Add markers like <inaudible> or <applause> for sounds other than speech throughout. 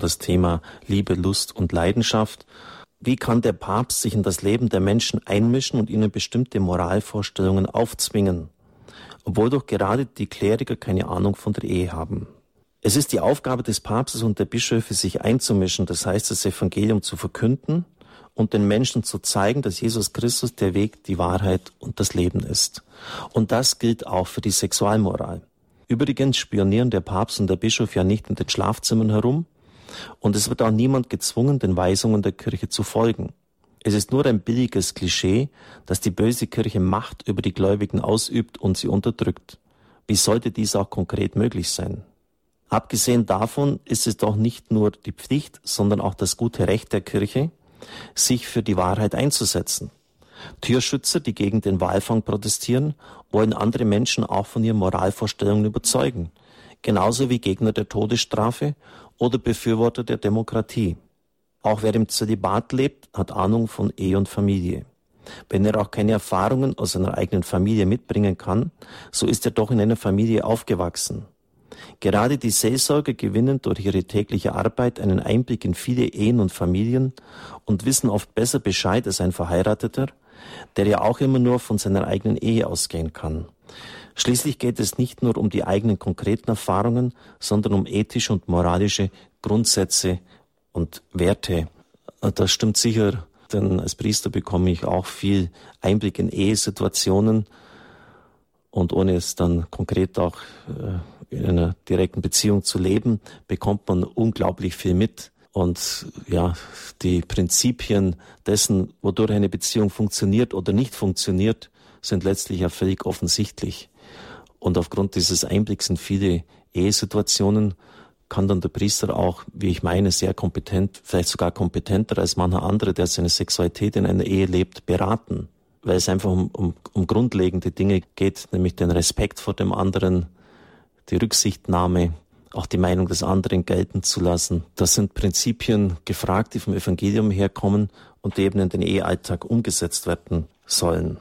das Thema Liebe, Lust und Leidenschaft. Wie kann der Papst sich in das Leben der Menschen einmischen und ihnen bestimmte Moralvorstellungen aufzwingen, obwohl doch gerade die Kleriker keine Ahnung von der Ehe haben? Es ist die Aufgabe des Papstes und der Bischöfe, sich einzumischen, das heißt, das Evangelium zu verkünden und den Menschen zu zeigen, dass Jesus Christus der Weg, die Wahrheit und das Leben ist. Und das gilt auch für die Sexualmoral. Übrigens spionieren der Papst und der Bischof ja nicht in den Schlafzimmern herum, und es wird auch niemand gezwungen, den Weisungen der Kirche zu folgen. Es ist nur ein billiges Klischee, dass die böse Kirche Macht über die Gläubigen ausübt und sie unterdrückt. Wie sollte dies auch konkret möglich sein? Abgesehen davon ist es doch nicht nur die Pflicht, sondern auch das gute Recht der Kirche, sich für die Wahrheit einzusetzen. Türschützer, die gegen den Walfang protestieren, wollen andere Menschen auch von ihren Moralvorstellungen überzeugen, genauso wie Gegner der Todesstrafe oder Befürworter der Demokratie. Auch wer im Zölibat lebt, hat Ahnung von Ehe und Familie. Wenn er auch keine Erfahrungen aus seiner eigenen Familie mitbringen kann, so ist er doch in einer Familie aufgewachsen. Gerade die Seelsorger gewinnen durch ihre tägliche Arbeit einen Einblick in viele Ehen und Familien und wissen oft besser Bescheid als ein Verheirateter, der ja auch immer nur von seiner eigenen Ehe ausgehen kann. Schließlich geht es nicht nur um die eigenen konkreten Erfahrungen, sondern um ethische und moralische Grundsätze und Werte. Das stimmt sicher, denn als Priester bekomme ich auch viel Einblick in Ehesituationen und ohne es dann konkret auch äh, in einer direkten Beziehung zu leben, bekommt man unglaublich viel mit. Und ja, die Prinzipien dessen, wodurch eine Beziehung funktioniert oder nicht funktioniert, sind letztlich ja völlig offensichtlich. Und aufgrund dieses Einblicks in viele Ehesituationen kann dann der Priester auch, wie ich meine, sehr kompetent, vielleicht sogar kompetenter als mancher andere, der seine Sexualität in einer Ehe lebt, beraten. Weil es einfach um, um, um grundlegende Dinge geht, nämlich den Respekt vor dem anderen, die Rücksichtnahme, auch die Meinung des anderen gelten zu lassen. Das sind Prinzipien gefragt, die vom Evangelium herkommen und die eben in den Ehealltag umgesetzt werden sollen.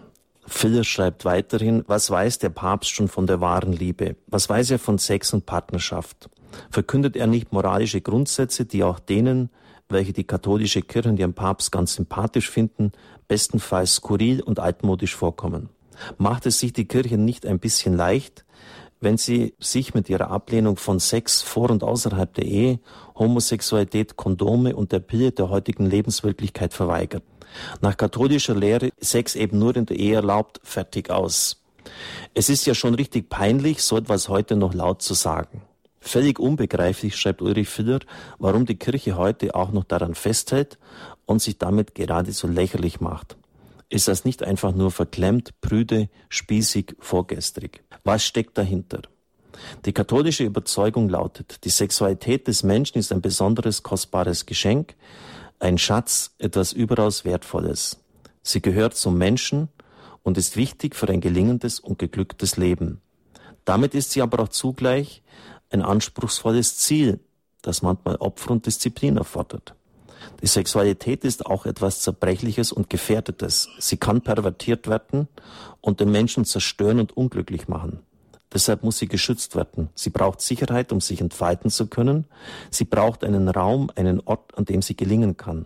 Filler schreibt weiterhin, was weiß der Papst schon von der wahren Liebe? Was weiß er von Sex und Partnerschaft? Verkündet er nicht moralische Grundsätze, die auch denen, welche die katholische Kirche und ihren Papst ganz sympathisch finden, bestenfalls skurril und altmodisch vorkommen? Macht es sich die Kirche nicht ein bisschen leicht, wenn sie sich mit ihrer Ablehnung von Sex vor und außerhalb der Ehe, Homosexualität, Kondome und der Pille der heutigen Lebenswirklichkeit verweigert. Nach katholischer Lehre Sex eben nur in der Ehe erlaubt, fertig aus. Es ist ja schon richtig peinlich, so etwas heute noch laut zu sagen. Völlig unbegreiflich, schreibt Ulrich Filler, warum die Kirche heute auch noch daran festhält und sich damit geradezu lächerlich macht. Ist das nicht einfach nur verklemmt, prüde, spießig, vorgestrig? Was steckt dahinter? Die katholische Überzeugung lautet, die Sexualität des Menschen ist ein besonderes, kostbares Geschenk, ein Schatz, etwas überaus Wertvolles. Sie gehört zum Menschen und ist wichtig für ein gelingendes und geglücktes Leben. Damit ist sie aber auch zugleich ein anspruchsvolles Ziel, das manchmal Opfer und Disziplin erfordert. Die Sexualität ist auch etwas Zerbrechliches und Gefährdetes. Sie kann pervertiert werden und den Menschen zerstören und unglücklich machen. Deshalb muss sie geschützt werden. Sie braucht Sicherheit, um sich entfalten zu können. Sie braucht einen Raum, einen Ort, an dem sie gelingen kann.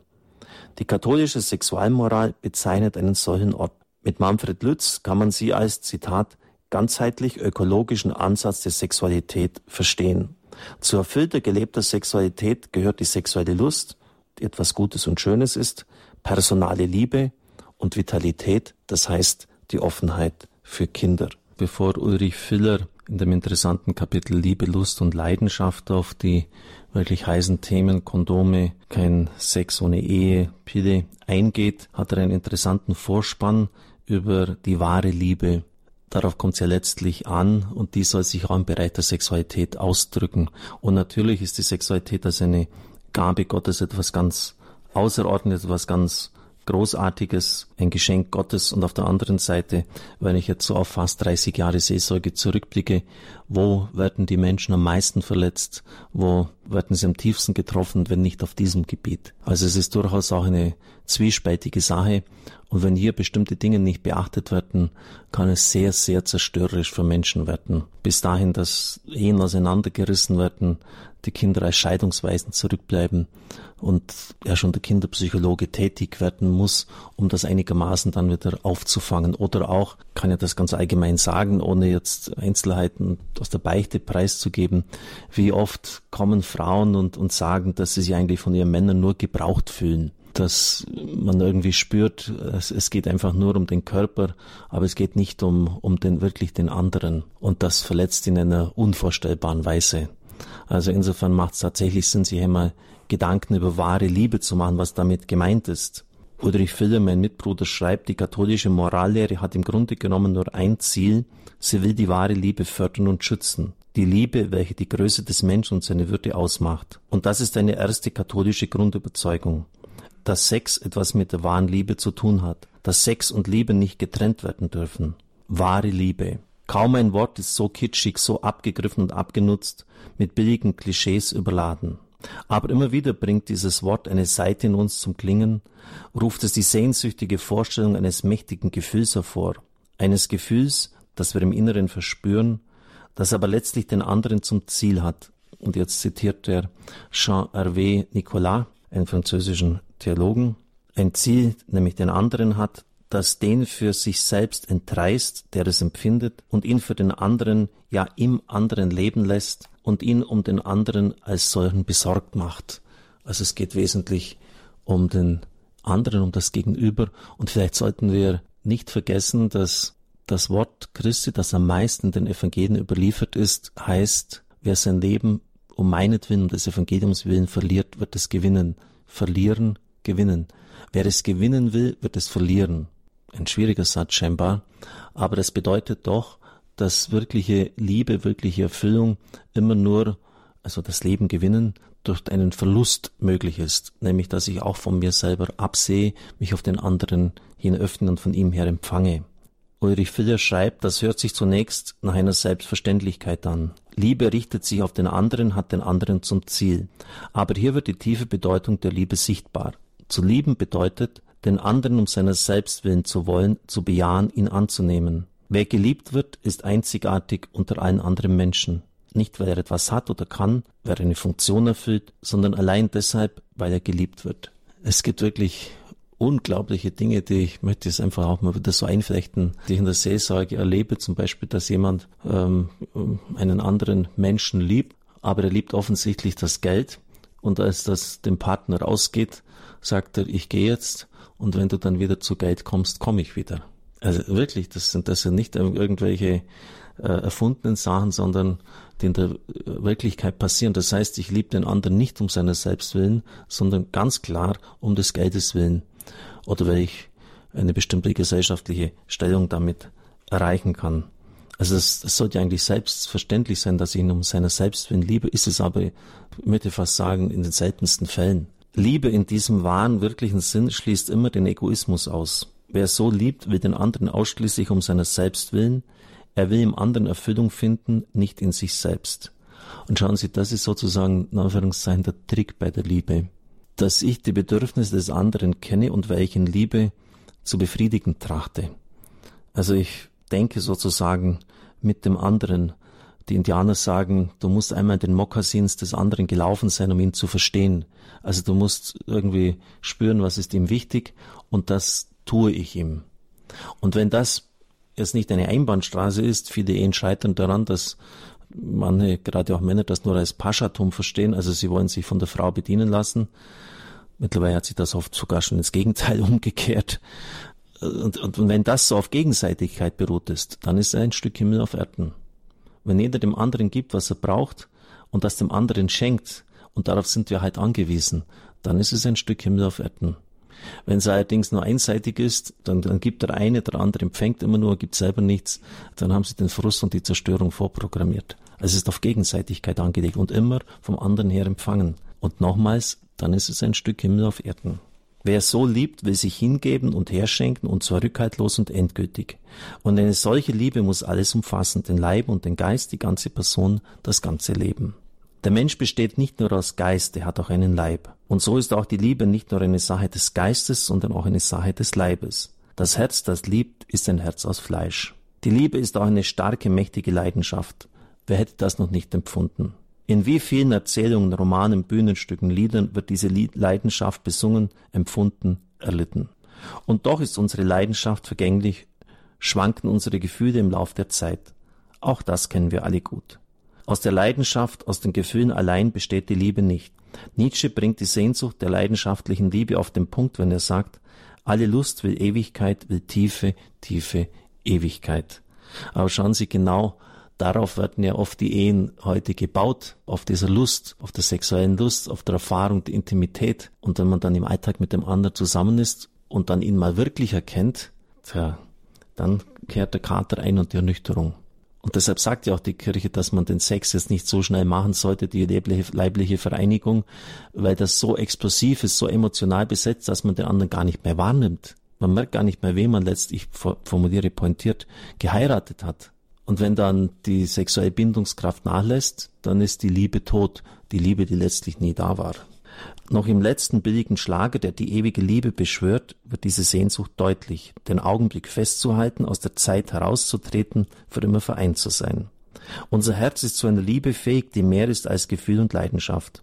Die katholische Sexualmoral bezeichnet einen solchen Ort. Mit Manfred Lütz kann man sie als, Zitat, ganzheitlich ökologischen Ansatz der Sexualität verstehen. Zu erfüllter gelebter Sexualität gehört die sexuelle Lust, etwas Gutes und Schönes ist, personale Liebe und Vitalität, das heißt die Offenheit für Kinder. Bevor Ulrich Filler in dem interessanten Kapitel Liebe, Lust und Leidenschaft auf die wirklich heißen Themen Kondome, kein Sex ohne Ehe, Pille eingeht, hat er einen interessanten Vorspann über die wahre Liebe. Darauf kommt es ja letztlich an und die soll sich auch im Bereich der Sexualität ausdrücken. Und natürlich ist die Sexualität als eine Gabe Gottes etwas ganz Außerordentliches, etwas ganz Großartiges, ein Geschenk Gottes. Und auf der anderen Seite, wenn ich jetzt so auf fast 30 Jahre Seelsorge zurückblicke, wo werden die Menschen am meisten verletzt, wo werden sie am tiefsten getroffen, wenn nicht auf diesem Gebiet. Also es ist durchaus auch eine zwiespältige Sache und wenn hier bestimmte Dinge nicht beachtet werden, kann es sehr, sehr zerstörerisch für Menschen werden. Bis dahin, dass Ehen auseinandergerissen werden, die Kinder als Scheidungsweisen zurückbleiben und ja schon der Kinderpsychologe tätig werden muss, um das einigermaßen dann wieder aufzufangen. Oder auch, kann ja das ganz allgemein sagen, ohne jetzt Einzelheiten aus der Beichte preiszugeben, wie oft kommen Frauen und, und sagen, dass sie sich eigentlich von ihren Männern nur gebraucht fühlen dass man irgendwie spürt, es, es, geht einfach nur um den Körper, aber es geht nicht um, um den wirklich den anderen. Und das verletzt in einer unvorstellbaren Weise. Also insofern macht es tatsächlich Sinn, sich einmal Gedanken über wahre Liebe zu machen, was damit gemeint ist. Ulrich Filler, mein Mitbruder, schreibt, die katholische Morallehre hat im Grunde genommen nur ein Ziel, sie will die wahre Liebe fördern und schützen. Die Liebe, welche die Größe des Menschen und seine Würde ausmacht. Und das ist eine erste katholische Grundüberzeugung. Dass Sex etwas mit der wahren Liebe zu tun hat. Dass Sex und Liebe nicht getrennt werden dürfen. Wahre Liebe. Kaum ein Wort ist so kitschig, so abgegriffen und abgenutzt, mit billigen Klischees überladen. Aber immer wieder bringt dieses Wort eine Seite in uns zum Klingen, ruft es die sehnsüchtige Vorstellung eines mächtigen Gefühls hervor, eines Gefühls, das wir im Inneren verspüren, das aber letztlich den anderen zum Ziel hat. Und jetzt zitiert er Jean-Hervé Nicolas, einen französischen Theologen, ein Ziel, nämlich den anderen hat, das den für sich selbst entreißt, der es empfindet, und ihn für den anderen, ja im anderen leben lässt und ihn um den anderen als solchen besorgt macht. Also es geht wesentlich um den anderen, um das Gegenüber. Und vielleicht sollten wir nicht vergessen, dass das Wort Christi, das am meisten den Evangelien überliefert ist, heißt, wer sein Leben um meinetwillen, um des Evangeliums willen verliert, wird es gewinnen. Verlieren, gewinnen. Wer es gewinnen will, wird es verlieren ein schwieriger Satz scheinbar, aber das bedeutet doch, dass wirkliche Liebe, wirkliche Erfüllung immer nur, also das Leben gewinnen, durch einen Verlust möglich ist, nämlich dass ich auch von mir selber absehe, mich auf den anderen hin öffne und von ihm her empfange. Ulrich Filler schreibt, das hört sich zunächst nach einer Selbstverständlichkeit an. Liebe richtet sich auf den anderen, hat den anderen zum Ziel. Aber hier wird die tiefe Bedeutung der Liebe sichtbar. Zu lieben bedeutet, den anderen um seiner selbst willen zu wollen, zu bejahen, ihn anzunehmen. Wer geliebt wird, ist einzigartig unter allen anderen Menschen. Nicht, weil er etwas hat oder kann, wer eine Funktion erfüllt, sondern allein deshalb, weil er geliebt wird. Es gibt wirklich unglaubliche Dinge, die ich möchte es einfach auch mal wieder so einflechten, die ich in der Seelsorge erlebe, zum Beispiel, dass jemand ähm, einen anderen Menschen liebt, aber er liebt offensichtlich das Geld und als das dem Partner rausgeht, sagt er, ich gehe jetzt und wenn du dann wieder zu Geld kommst, komme ich wieder. Also wirklich, das sind das sind nicht irgendwelche äh, erfundenen Sachen, sondern die in der Wirklichkeit passieren. Das heißt, ich liebe den anderen nicht um seiner selbst willen, sondern ganz klar um des Geldes willen. Oder weil ich eine bestimmte gesellschaftliche Stellung damit erreichen kann. Also es, es sollte eigentlich selbstverständlich sein, dass ich ihn um seiner selbst willen liebe, ist es aber, ich möchte fast sagen, in den seltensten Fällen. Liebe in diesem wahren, wirklichen Sinn schließt immer den Egoismus aus. Wer so liebt, will den anderen ausschließlich um seiner selbst willen. Er will im anderen Erfüllung finden, nicht in sich selbst. Und schauen Sie, das ist sozusagen, in Anführungszeichen, der Trick bei der Liebe. Dass ich die Bedürfnisse des anderen kenne und welchen Liebe zu befriedigen trachte. Also ich denke sozusagen mit dem anderen. Die Indianer sagen, du musst einmal den Mokassins des anderen gelaufen sein, um ihn zu verstehen. Also du musst irgendwie spüren, was ist ihm wichtig und das tue ich ihm. Und wenn das jetzt nicht eine Einbahnstraße ist, viele Ehen scheitern daran, dass manche, gerade auch Männer, das nur als Paschatum verstehen, also sie wollen sich von der Frau bedienen lassen. Mittlerweile hat sich das oft sogar schon ins Gegenteil <laughs> umgekehrt. Und, und, wenn das so auf Gegenseitigkeit beruht ist, dann ist ein Stück Himmel auf Erden. Wenn jeder dem anderen gibt, was er braucht und das dem anderen schenkt, und darauf sind wir halt angewiesen, dann ist es ein Stück Himmel auf Erden. Wenn es allerdings nur einseitig ist, dann, dann gibt der eine, der andere empfängt immer nur, gibt selber nichts, dann haben sie den Frust und die Zerstörung vorprogrammiert. Also es ist auf Gegenseitigkeit angelegt und immer vom anderen her empfangen. Und nochmals, dann ist es ein Stück Himmel auf Erden. Wer so liebt, will sich hingeben und herschenken und zwar rückhaltlos und endgültig. Und eine solche Liebe muss alles umfassen, den Leib und den Geist, die ganze Person, das ganze Leben. Der Mensch besteht nicht nur aus Geist, er hat auch einen Leib. Und so ist auch die Liebe nicht nur eine Sache des Geistes, sondern auch eine Sache des Leibes. Das Herz, das liebt, ist ein Herz aus Fleisch. Die Liebe ist auch eine starke, mächtige Leidenschaft. Wer hätte das noch nicht empfunden? In wie vielen Erzählungen, Romanen, Bühnenstücken, Liedern wird diese Leidenschaft besungen, empfunden, erlitten. Und doch ist unsere Leidenschaft vergänglich, schwanken unsere Gefühle im Lauf der Zeit. Auch das kennen wir alle gut. Aus der Leidenschaft, aus den Gefühlen allein besteht die Liebe nicht. Nietzsche bringt die Sehnsucht der leidenschaftlichen Liebe auf den Punkt, wenn er sagt, alle Lust will Ewigkeit, will tiefe, tiefe Ewigkeit. Aber schauen Sie genau, darauf werden ja oft die Ehen heute gebaut, auf dieser Lust, auf der sexuellen Lust, auf der Erfahrung der Intimität. Und wenn man dann im Alltag mit dem anderen zusammen ist und dann ihn mal wirklich erkennt, tja, dann kehrt der Kater ein und die Ernüchterung. Und deshalb sagt ja auch die Kirche, dass man den Sex jetzt nicht so schnell machen sollte, die leibliche, leibliche Vereinigung, weil das so explosiv ist, so emotional besetzt, dass man den anderen gar nicht mehr wahrnimmt. Man merkt gar nicht mehr, wen man letztlich, formuliere pointiert, geheiratet hat. Und wenn dann die sexuelle Bindungskraft nachlässt, dann ist die Liebe tot, die Liebe, die letztlich nie da war. Noch im letzten billigen Schlage, der die ewige Liebe beschwört, wird diese Sehnsucht deutlich, den Augenblick festzuhalten, aus der Zeit herauszutreten, für immer vereint zu sein. Unser Herz ist zu einer Liebe fähig, die mehr ist als Gefühl und Leidenschaft.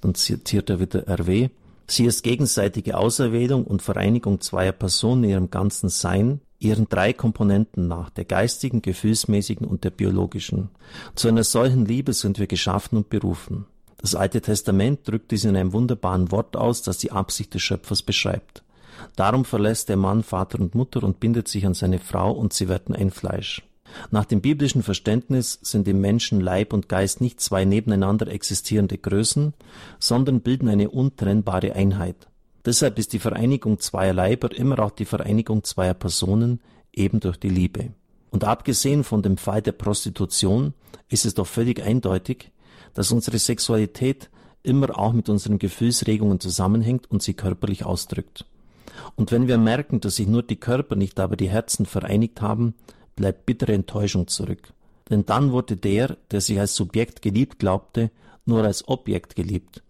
Dann zitiert er wieder RW. Sie ist gegenseitige Auserwählung und Vereinigung zweier Personen in ihrem ganzen Sein, ihren drei Komponenten nach, der geistigen, gefühlsmäßigen und der biologischen. Zu einer solchen Liebe sind wir geschaffen und berufen. Das Alte Testament drückt dies in einem wunderbaren Wort aus, das die Absicht des Schöpfers beschreibt. Darum verlässt der Mann Vater und Mutter und bindet sich an seine Frau und sie werden ein Fleisch. Nach dem biblischen Verständnis sind im Menschen Leib und Geist nicht zwei nebeneinander existierende Größen, sondern bilden eine untrennbare Einheit. Deshalb ist die Vereinigung zweier Leiber immer auch die Vereinigung zweier Personen, eben durch die Liebe. Und abgesehen von dem Fall der Prostitution ist es doch völlig eindeutig, dass unsere Sexualität immer auch mit unseren Gefühlsregungen zusammenhängt und sie körperlich ausdrückt. Und wenn wir merken, dass sich nur die Körper, nicht aber die Herzen vereinigt haben, bleibt bittere Enttäuschung zurück. Denn dann wurde der, der sich als Subjekt geliebt glaubte, nur als Objekt geliebt.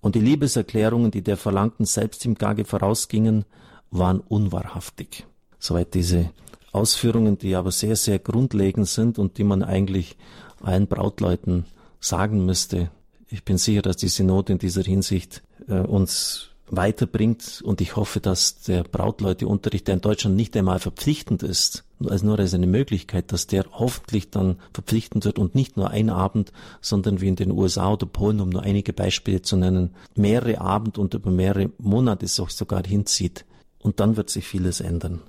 Und die Liebeserklärungen, die der verlangten Selbsthingabe vorausgingen, waren unwahrhaftig. Soweit diese Ausführungen, die aber sehr, sehr grundlegend sind und die man eigentlich allen Brautleuten sagen müsste. Ich bin sicher, dass die Synode in dieser Hinsicht äh, uns weiterbringt und ich hoffe, dass der Brautleuteunterricht, der in Deutschland nicht einmal verpflichtend ist, also nur als eine Möglichkeit, dass der hoffentlich dann verpflichtend wird und nicht nur ein Abend, sondern wie in den USA oder Polen, um nur einige Beispiele zu nennen, mehrere Abend und über mehrere Monate sogar hinzieht. Und dann wird sich vieles ändern.